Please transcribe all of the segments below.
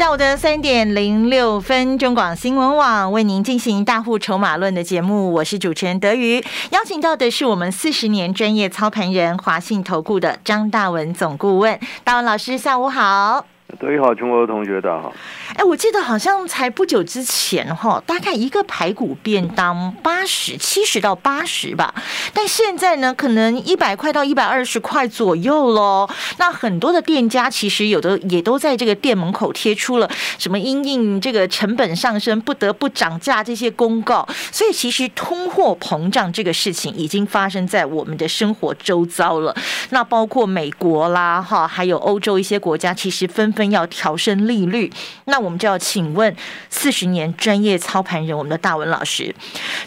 下午的三点零六分，中广新闻网为您进行大户筹码论的节目，我是主持人德瑜，邀请到的是我们四十年专业操盘人华信投顾的张大文总顾问，大文老师，下午好。各位好，全国的同学大家好。哎，我记得好像才不久之前哈，大概一个排骨便当八十七十到八十吧，但现在呢，可能一百块到一百二十块左右喽。那很多的店家其实有的也都在这个店门口贴出了什么因应这个成本上升不得不涨价这些公告，所以其实通货膨胀这个事情已经发生在我们的生活周遭了。那包括美国啦哈，还有欧洲一些国家，其实纷纷要调升利率。那我们就要请问四十年专业操盘人，我们的大文老师，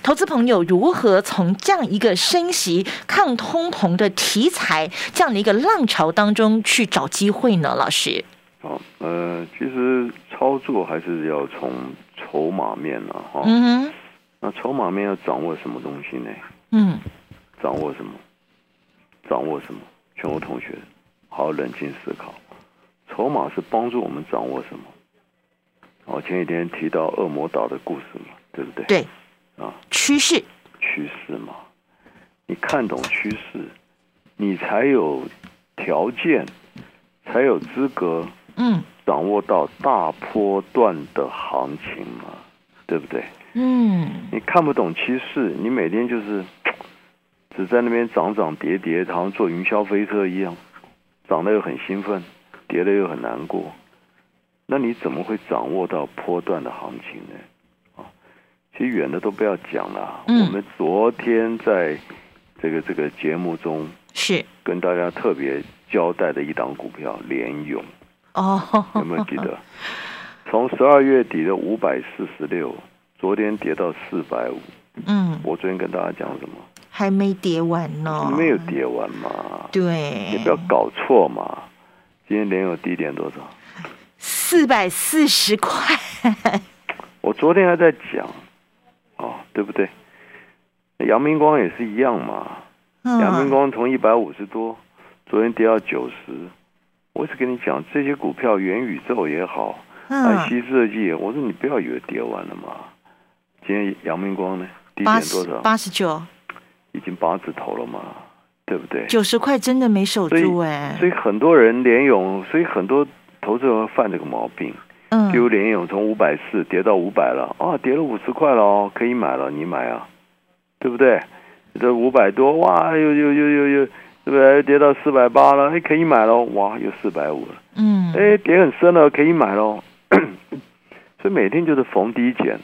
投资朋友如何从这样一个升息、抗通膨的题材这样的一个浪潮当中去找机会呢？老师，好，呃，其实操作还是要从筹码面啊，哈，嗯哼，那筹码面要掌握什么东西呢？嗯，掌握什么？掌握什么？全国同学，好好冷静思考，筹码是帮助我们掌握什么？我前几天提到恶魔岛的故事嘛，对不对？对，啊，趋势，趋势嘛，你看懂趋势，你才有条件，才有资格嗯。掌握到大波段的行情嘛，对不对？嗯，你看不懂趋势，你每天就是 只在那边涨涨跌跌，好像坐云霄飞车一样，涨得又很兴奋，跌得又很难过。那你怎么会掌握到波段的行情呢？啊，其实远的都不要讲了。嗯我们昨天在这个这个节目中是跟大家特别交代的一档股票联勇，哦，有没有记得？从十二月底的五百四十六，昨天跌到四百五。嗯，我昨天跟大家讲什么？还没跌完呢，没有，跌完嘛？对，你不要搞错嘛！今天联友低点多少？四百四十块，我昨天还在讲，哦，对不对？阳明光也是一样嘛。阳明嗯，光从一百五十多，昨天跌到九十。我是跟你讲，这些股票元宇宙也好，嗯，安溪设计，我说你不要以为跌完了嘛。今天阳明光呢，低点多少？八十九，已经八字头了嘛，对不对？九十块真的没守住哎，所以很多人联勇，所以很多投资人犯这个毛病。嗯比如联勇从五百四跌到五百了，啊，跌了五十块了哦，可以买了，你买啊，对不对？这五百多，哇，又又又又又，对不对？跌到四百八了，哎，可以买了，哇，又四百五了，嗯，哎，跌很深了，可以买喽。所以每天就是逢低减，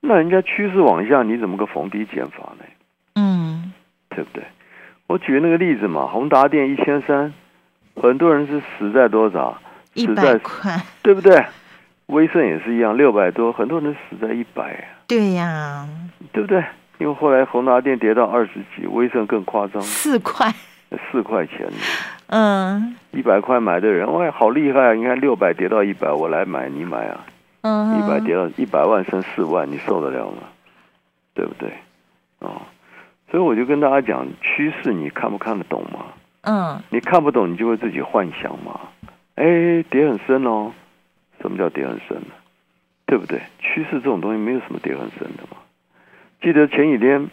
那人家趋势往下，你怎么个逢低减法呢？嗯，对不对？我举那个例子嘛，宏达电一千三，很多人是死在多少？一百块，对不对？威盛也是一样，六百多，很多人死在一百，对呀，对不对？因为后来宏达电跌到二十几，威盛更夸张，四块，四块钱，嗯一百块买的人，哇，好厉害啊！你看六百跌到一百，我来买，你买啊？嗯，一百跌到一百万升四万，你受得了吗？对不对？哦，所以我就跟大家讲，趋势你看不看得懂吗？嗯你看不懂，你就会自己幻想嘛。哎，跌很深哦，什么叫跌很深呢？对不对？趋势这种东西没有什么跌很深的嘛。记得前几天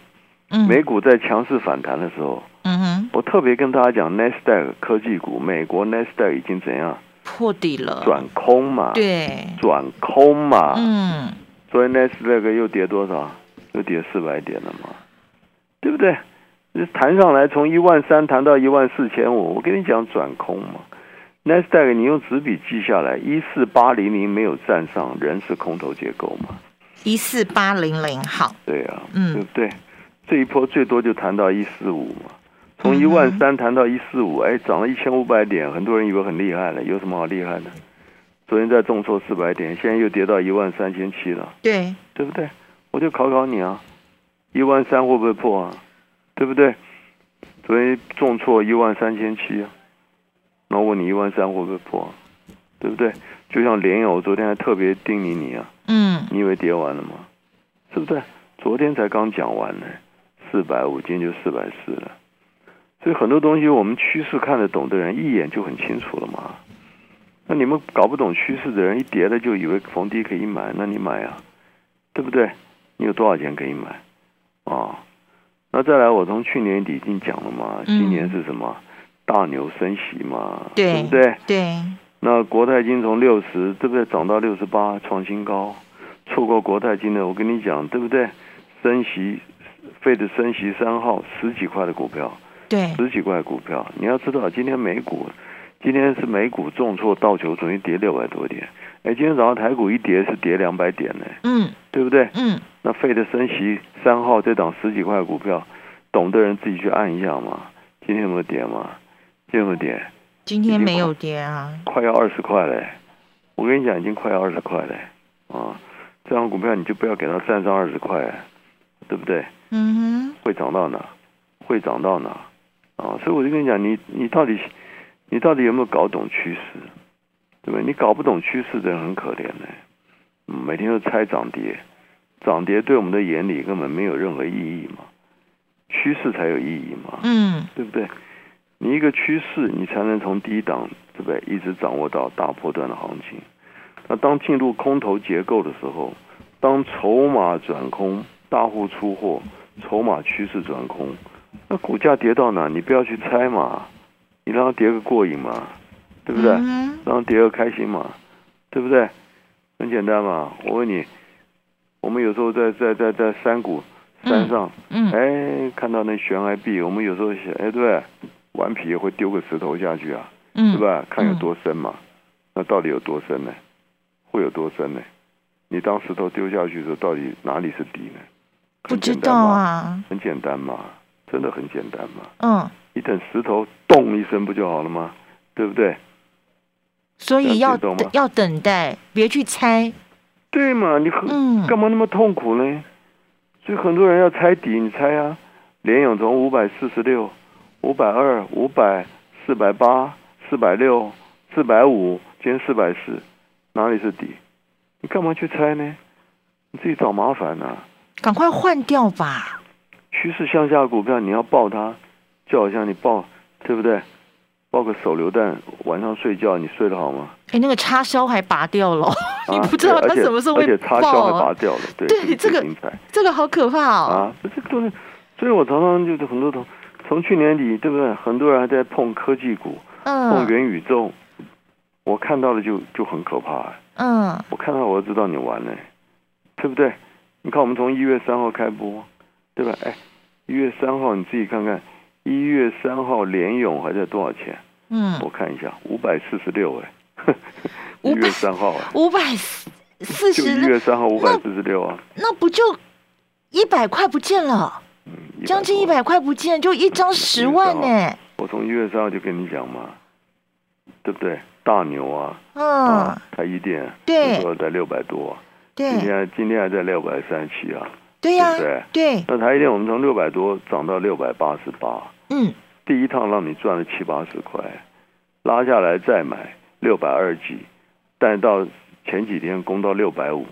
嗯，美股在强势反弹的时候，嗯哼，我特别跟大家讲 n e s d a q 科技股，美国 n e s d a q 已经怎样破底了，转空嘛？，对，转空嘛。嗯所以 n e s d a q 又跌多少？又跌四百点了嘛？对不对？你弹上来从一万三弹到一万四千五，我跟你讲转空嘛。n e s d a q 你用纸笔记下来，一四八零零没有站上，仍是空头结构嘛？一四八零零，好，对啊，嗯对不对？这一波最多就谈到一四五嘛，从嗯一万三谈到一四五，哎，涨了一千五百点，很多人以为很厉害了，有什么好厉害的？昨天在重挫四百点，现在又跌到一万三千七了，对，对不对？我就考考你啊，一万三会不会破啊？对不对？昨昨天重挫一万三千七啊，那我问你一万三会不会破？对不对？就像联友，昨天还特别叮咛你啊，嗯，你以为跌完了吗？是不是？昨天才刚讲完呢，四百五，今天就四百四了。所以很多东西我们趋势看得懂的人，一眼就很清楚了嘛。那你们搞不懂趋势的人，一跌了就以为逢低可以买，那你买啊，对不对？你有多少钱可以买啊？那再来，我从去年底已经讲了嘛，今年是什么？大牛升息嘛，对不对？对。那国泰金从六十，对不对？涨到六十八，创新高。错过国泰金的，我跟你讲，对不对？升息，费的升息三号十几块的股票，对，十几块股票。你要知道，今天美股，今天是美股重挫，道琼总于跌六百多点。哎，今天早上台股一跌是跌两百点呢，嗯，对不对？嗯。那费的升息三号这档十几块股票，懂的人自己去按一下嘛。今天有没有跌嘛？今天有没有跌？今天没有跌啊，快要二十块嘞！我跟你讲，已经快要二十块嘞啊！这张股票你就不要给它站上二十块，对不对？嗯哼。会涨到哪？会涨到哪？啊！所以我就跟你讲，你你到底你到底有没有搞懂趋势？对不对？你搞不懂趋势的人很可怜的，每天都猜涨跌。涨跌对我们的眼里根本没有任何意义嘛，趋势才有意义嘛，嗯，对不对？你一个趋势，你才能从低档，对不对？一直掌握到大波段的行情。那当进入空头结构的时候，当筹码转空，大户出货，筹码趋势转空，那股价跌到哪，你不要去猜嘛，你让它跌个过瘾嘛，对不对？让它跌个开心嘛，对不对？很简单嘛，我问你。我们有时候在在在在山谷山上，嗯，哎，看到那悬崖壁，我们有时候想，哎，对，顽皮也会丢个石头下去啊，嗯，对吧？看有多深嘛，那到底有多深呢？会有多深呢？你当石头丢下去的时候，到底哪里是底呢？不知道啊，很简单嘛，真的很简单嘛，嗯，你等石头咚一声不就好了吗？对不对？所以要要等待，别去猜。对嘛？你很干嘛那么痛苦呢？所以很多人要猜底，你猜啊？联永从五百四十六、五百二、五百、四百八、四百六、四百五，今天四百四，哪里是底？你干嘛去猜呢？你自己找麻烦呢？赶快换掉吧！趋势向下股票，你要抱它，就好像你抱，对不对？抱个手榴弹，晚上睡觉你睡得好吗？哎，那个插销还拔掉了，你不知道它什么时候会而且插销还拔掉了，对对，这个这个好可怕哦！啊，这个东西，所以我常常就是很多同从去年底，对不对？很多人还在碰科技股，嗯碰元宇宙，我看到了就就很可怕。嗯，我看到我就知道你完了，对不对？你看我们从一月三号开播，对吧？哎，一月三号你自己看看。一月三号联勇还在多少钱？嗯，我看一下，五百四十六哎，一月三号啊，五百四十，就一月三号五百四十六啊，那不就一百块不见了？嗯，将近一百块不见，就一张十万呢。我从一月三号就跟你讲嘛，对不对？大牛啊，嗯，台一电，对，那时候在六百多，对，今天今天还在六百三十七啊。对呀，对对。那台积电我们从六百多涨到六百八十八，嗯，第一趟让你赚了七八十块，拉下来再买六百二几，但到前几天攻到六百五，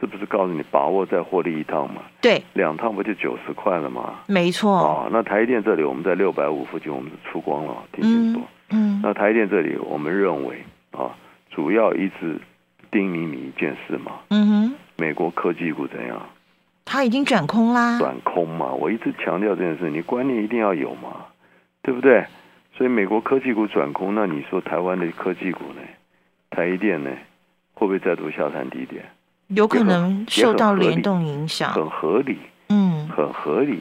是不是告诉你把握再获利一趟嘛？对，两趟不就九十块了吗？没错。啊，那台积电这里我们在六百五附近我们是出光了，听清楚。嗯。那台积电这里我们认为啊，主要一直叮咛你一件事嘛。嗯哼。美国科技股怎样？它已经转空啦，转空嘛，我一直强调这件事，你观念一定要有嘛，对不对？所以美国科技股转空，那你说台湾的科技股呢？台积电呢，会不会再度下探低点？有可能受到联动影响，很合理，嗯，很合理，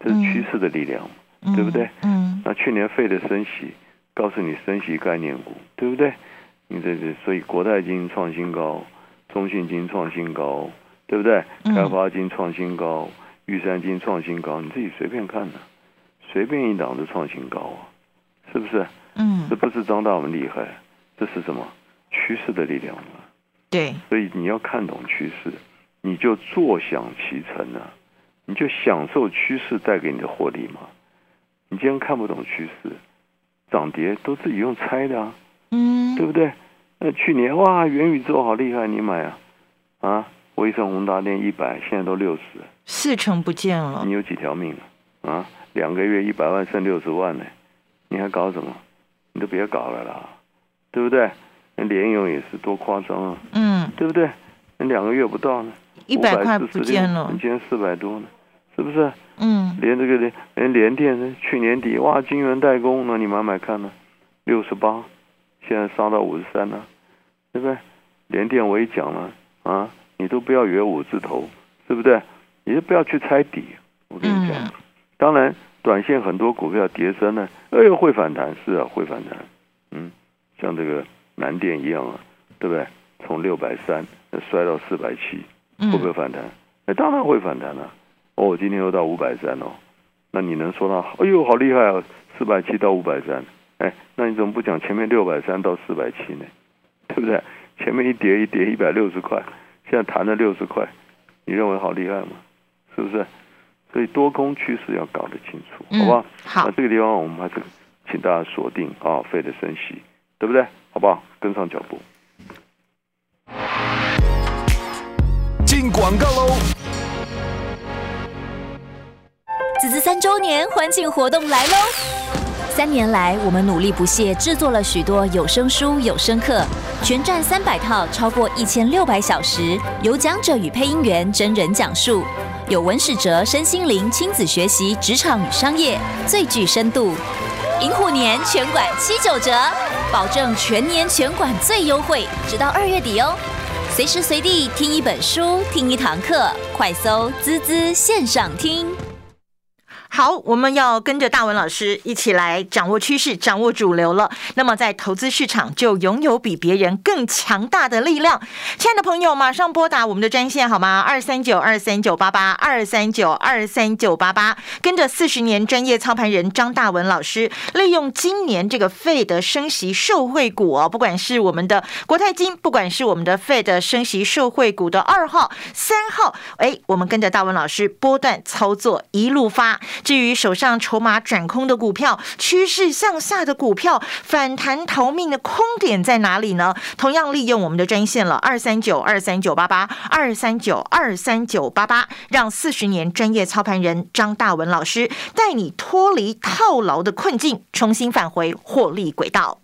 这是趋势的力量，对不对？嗯，那去年费的升息，告诉你升息概念股，对不对？你这这，所以国泰金创新高，中信金创新高。对不对？开发金创新高，玉山金创新高，你自己随便看呢，随便一档都创新高啊，是不是？嗯，这不是张大文厉害，这是什么趋势的力量嘛？对，所以你要看懂趋势，你就坐享其成啊，你就享受趋势带给你的获利嘛。你既然看不懂趋势，涨跌都自己用猜的啊，嗯，对不对？那去年哇，元宇宙好厉害，你买啊？啊，威盛宏达电一百，现在都六十，四成不见了你。有几条命啊？啊，两个月一百万剩六十万呢，你还搞什么？你都别搞了啦，对不对？那联咏也是多夸张啊，嗯，对不对？那两个月不到呢，一百块546不见了你。今天四百多呢，是不是？嗯，连这个连连联电呢，去年底哇，金源代工，呢你买买看呢，六十八，现在杀到五十三了，对不对？联电我也讲了啊，你都不要约五字头，对不对？你就不要去猜底，我跟你讲。嗯当然，短线很多股票跌升呢，哎呦会反弹，是啊会反弹，嗯，像这个南电一样啊，对不对？从六百三摔到四百七，嗯会不会反弹？哎，当然会反弹了、哦，今天又到五百三哦，那你能说它？哎呦，好厉害啊！四百七到五百三，哎，那你怎么不讲前面六百三到四百七呢？对不对？前面一跌一跌一百六十块，现在弹了六十块，你认为好厉害吗？是不是？所以多空趋势要搞得清楚，嗯好不好？好那这个地方我们还是请大家锁定啊，费的升息，对不对？好不好？跟上脚步。进广告喽！子子三周年欢庆活动来喽！三年来，我们努力不懈，制作了许多有声书、有声课，全站三百套，超过一千六百小时，有讲者与配音员真人讲述，有文史哲身心灵亲子学习职场与商业，最具深度。银虎年全馆七九折，保证全年全馆最优惠，直到二月底哦。随时随地听一本书，听一堂课，快搜“滋滋线上听”。好，我们要跟着大文老师一起来掌握趋势、掌握主流了。那么在投资市场就拥有比别人更强大的力量。亲爱的朋友，马上拨打我们的专线好吗？二三九二三九八八二三九二三九八八，跟着四十年专业操盘人张大文老师，利用今年这个费的升息受惠股哦，不管是我们的国泰金，不管是我们的费的升息受惠股的二号、三号，哎，我们跟着大文老师波段操作，一路发。至于手上筹码转空的股票，趋势向下的股票，反弹逃命的空点在哪里呢？同样利用我们的专线了，二三九二三九八八二三九二三九八八，让四十年专业操盘人张大文老师带你脱离套牢的困境，重新返回获利轨道。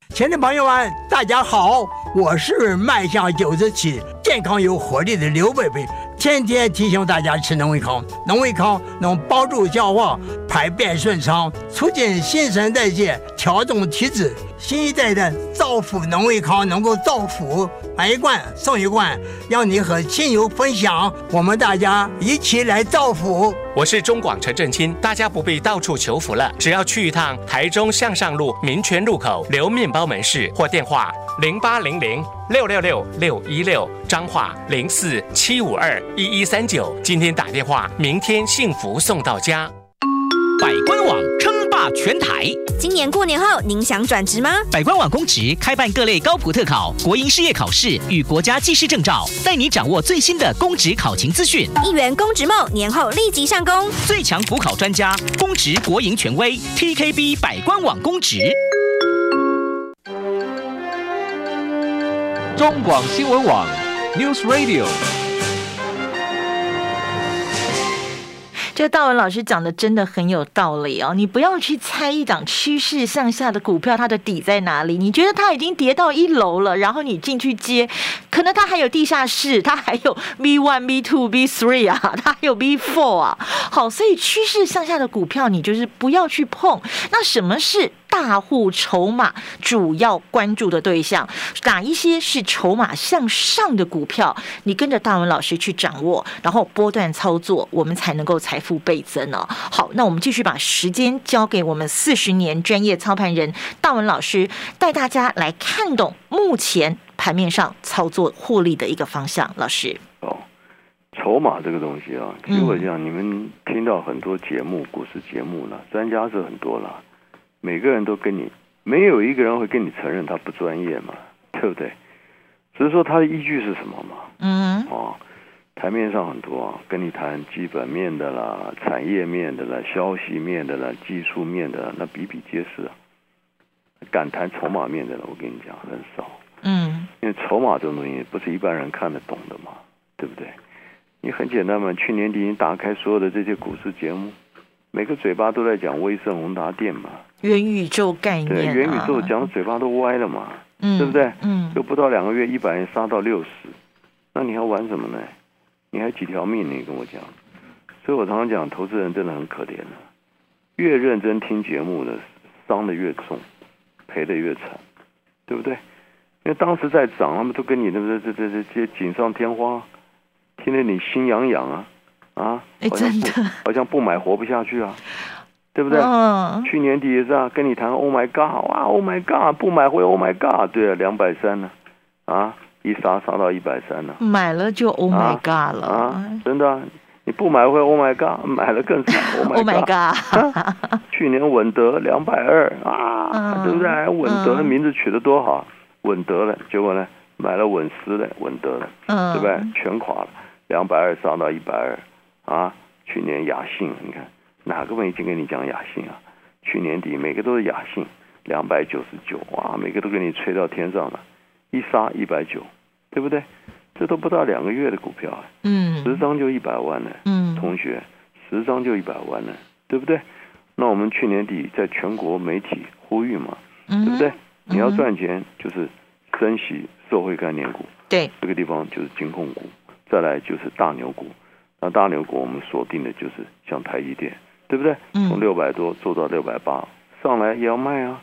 亲爱的朋友们，大家好，我是迈向九十七、健康有活力的刘贝贝，天天提醒大家吃农威康，农威康能帮助消化、排便顺畅，促进新陈代谢，调动体质。新一代的造福农威康能够造福，买一罐送一罐，让你和亲友分享，我们大家一起来造福。我是中广陈振清，大家不必到处求福了，只要去一趟台中向上路民权路口刘面包门市或电话零八零零六六六六一六，彰化零四七五二一一三九。今天打电话，明天幸福送到家。百官网称霸全台，今年过年后，您想转职吗？百官网公职开办各类高普特考、国营事业考试与国家技师证照，带你掌握最新的公职考勤资讯。一元公职梦，年后立即上工。最强补考专家，公职国营权威，TKB 百官网公职。中广新闻网 News Radio。这个大文老师讲的真的很有道理哦，你不要去猜一档趋势向下的股票它的底在哪里，你觉得它已经跌到一楼了，然后你进去接，可能它还有地下室，它还有 B one、B two、B three 啊，它还有 B four 啊。好，所以趋势向下的股票你就是不要去碰。那什么是大户筹码主要关注的对象，哪一些是筹码向上的股票？你跟着大文老师去掌握，然后波段操作，我们才能够财富倍增哦。好，那我们继续把时间交给我们四十年专业操盘人大文老师，带大家来看懂目前盘面上操作获利的一个方向。老师，哦，筹码这个东西啊，其实我讲，你们听到很多节目、股市节目了，专家是很多了，每个人都跟你，没有一个人会跟你承认他不专业嘛，对不对？只是说他的依据是什么嘛？嗯哦，台面上很多啊，跟你谈基本面的啦、产业面的啦、消息面的啦、技术面的啦，那比比皆是啊。敢谈筹码面的人，我跟你讲很少，嗯因为筹码这种东西不是一般人看得懂的嘛，对不对？你很简单嘛，去年底你打开所有的这些股市节目，每个嘴巴都在讲威盛、宏达电嘛，元宇宙概，念、啊，元宇宙讲的嘴巴都歪了嘛，嗯，对不对？嗯就不到两个月，一百元杀到六十，那你还玩什么呢？你还几条命？你跟我讲，所以我常常讲，投资人真的很可怜的、越认真听节目的，伤的越重，赔的越惨，对不对？因为当时在涨，他们都跟你那个这这这这锦上添花，听得你心痒痒啊啊！哎真的。好像不买活不下去啊，对不对？嗯，去年底也是啊，跟你谈 Oh my God，哇 Oh my God，不买会 Oh my God，对啊，两百三呢，啊，一杀杀到一百三呢，买了就 Oh my 啊 God 了、啊，真的啊、你不买会 Oh my God，买了更惨 Oh o h my God，God，去年稳得两百二啊，嗯。对不对？稳得嗯。名字取得多好，稳得了，结果呢，买了稳失了，稳得了，嗯，对不对？全垮了，两百二杀到一百二啊！去年雅信，你看哪个媒体跟你讲雅信啊？去年底每个都是雅信，两百九十九，哇，每个都给你吹到天上了，一杀一百九，对不对？这都不到两个月的股票啊，嗯十张就一百万呢，嗯同学，十张就一百万呢，对不对？那我们去年底在全国媒体呼吁嘛，嗯，对不对？你要嗯赚钱就是珍惜社会概念股，对，这个地方就是金控股，再来就是大牛股。那大牛股我们锁定的就是像台积电，对不对？嗯从六百多做到六百八，上来也要卖啊，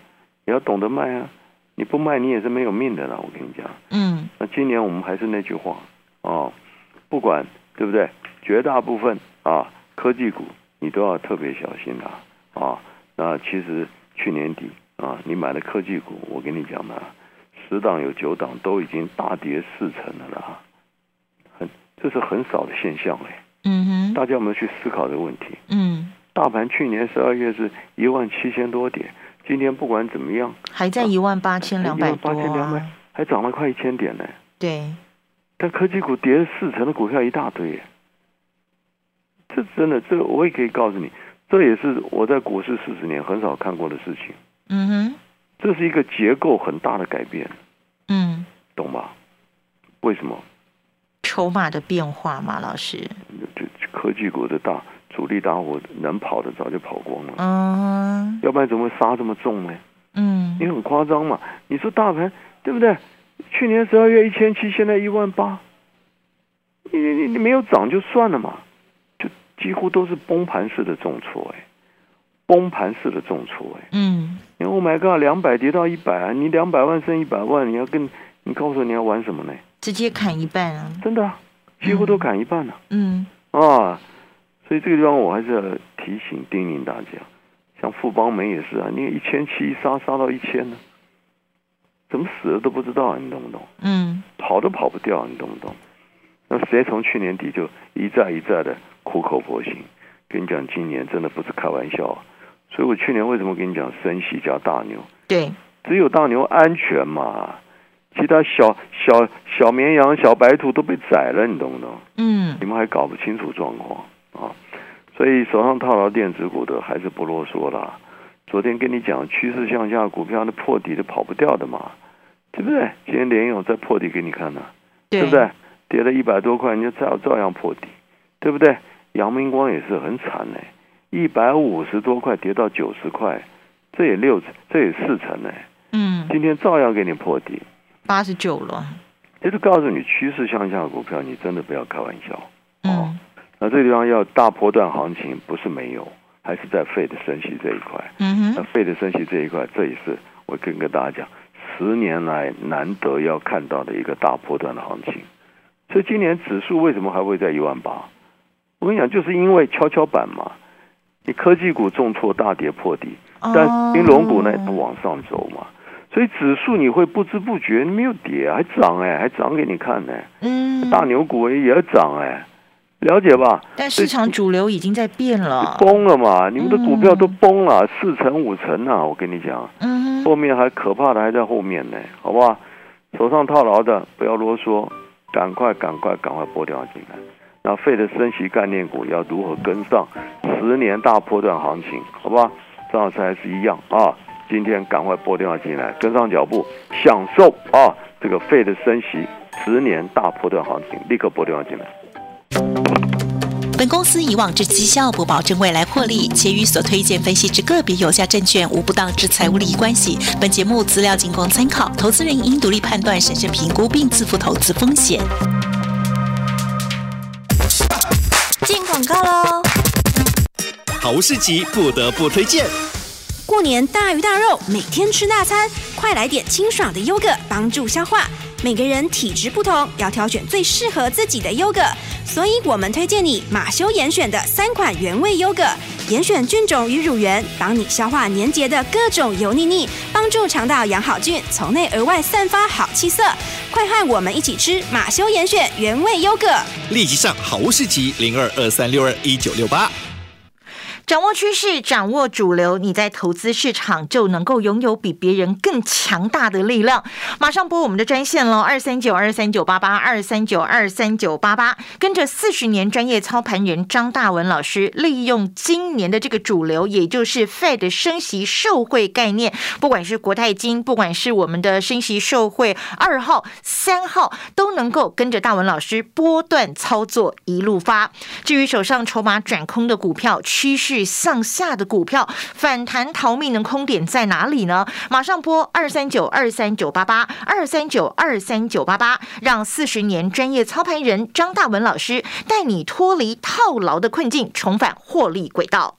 也要懂得卖啊。你不卖，你也是没有命的啦。我跟你讲，嗯那今年我们还是那句话啊，不管对不对，绝大部分啊科技股你都要特别小心啦啊。那其实去年底啊，你买了科技股，我跟你讲嘛，十档有九档都已经大跌四成了啦，很这是很少的现象哎。嗯哼，大家有没有去思考这个问题？嗯，大盘去年十二月是一万七千多点，今天不管怎么样，还在一万八千两百多八千两百啊，，还涨了快一千点呢。对，但科技股跌四成的股票一大堆耶，这真的，这个我也可以告诉你，这也是我在股市四十年很少看过的事情。嗯哼，这是一个结构很大的改变，嗯，懂吧？为什么？筹码的变化嘛，老师，这这科技股的大主力大户能跑的早就跑光了，嗯要不然怎么会杀这么重呢？嗯你很夸张嘛？你说大盘对不对？去年十二月一千七，现在一万八，你你你没有涨就算了嘛，就几乎都是崩盘式的重挫哎，崩盘式的重挫哎。嗯，你 Oh my God，两百跌到一百啊，你两百万剩一百万，你要跟你告诉我你要玩什么呢？直接砍一半啊，真的、啊，几乎都砍一半了、嗯啊！所以这个地方我还是要提醒叮咛大家，像富邦美也是啊，你一千七杀杀到一千呢，怎么死了都不知道啊，你懂不懂？嗯跑都跑不掉，你懂不懂？那谁从去年底就一再一再的苦口婆心跟你讲，今年真的不是开玩笑、啊。所以我去年为什么跟你讲升息加大牛？对，只有大牛安全嘛，其他小小小绵羊、小白兔都被宰了，你懂不懂？嗯你们还搞不清楚状况啊！所以手上套牢电子股的还是不啰嗦啦。昨天跟你讲趋势向下股票，那破底的跑不掉的嘛，对不对？今天联勇再破底给你看呢、对对不对？跌了一百多块，人家照照样破底，对不对？阳明光也是很惨呢、一百五十多块跌到九十块，这也六这也四成呢、嗯，今天照样给你破底，八十九了，就是告诉你趋势向下的股票，你真的不要开玩笑。嗯那这地方要大波段行情，不是没有，还是在费的升息这一块。嗯哼，那费的升息这一块，这也是我跟跟大家讲，十年来难得要看到的一个大波段的行情。所以今年指数为什么还会在一万八？我跟你讲，就是因为跷跷板嘛，你科技股重挫大跌破底，但金融股呢它往上走嘛，所以指数你会不知不觉没有跌，还涨哎，还涨给你看呢。嗯，大牛股也要涨哎，了解吧？但市场主流已经在变了，崩了嘛，你们的股票都崩了，四成五成啊！我跟你讲，嗯，后面还可怕的还在后面呢，好不好？手上套牢的不要啰嗦，赶快赶快赶快拨掉进来。那费的升息概念股要如何跟上十年大波段行情？好吧，张老师还是一样啊，今天赶快拨电话进来，跟上脚步，享受啊这个费的升息十年大波段行情，立刻拨电话进来。本公司以往之绩效不保证未来获利，且与所推荐分析之个别有价证券无不当之财务利益关系。本节目资料仅供参考，投资人应独立判断、审慎评估并自负投资风险。告喽！好市集不得不推荐。过年大鱼大肉，每天吃大餐，快来点清爽的优格，帮助消化。每个人体质不同，要挑选最适合自己的优格，所以我们推荐你马修严选的三款原味优格，严选菌种与乳源，帮你消化粘结的各种油腻腻，帮助肠道养好菌，从内而外散发好气色。快和我们一起吃马修严选原味优格。立即上好物市集零二二三六二一九六八。掌握趋势，掌握主流，你在投资市场就能够拥有比别人更强大的力量。马上拨我们的专线喽，二三九二三九八八二三九二三九八八，跟着四十年专业操盘人张大文老师，利用今年的这个主流，也就是 Fed 升息受惠概念，不管是国泰金，不管是我们的升息受惠二号、三号，都能够跟着大文老师波段操作，一路发。至于手上筹码转空的股票，趋势。上下的股票反弹逃命的空点在哪里呢？马上拨二三九二三九八八二三九二三九八八，让四十年专业操盘人张大文老师带你脱离套牢的困境，重返获利轨道。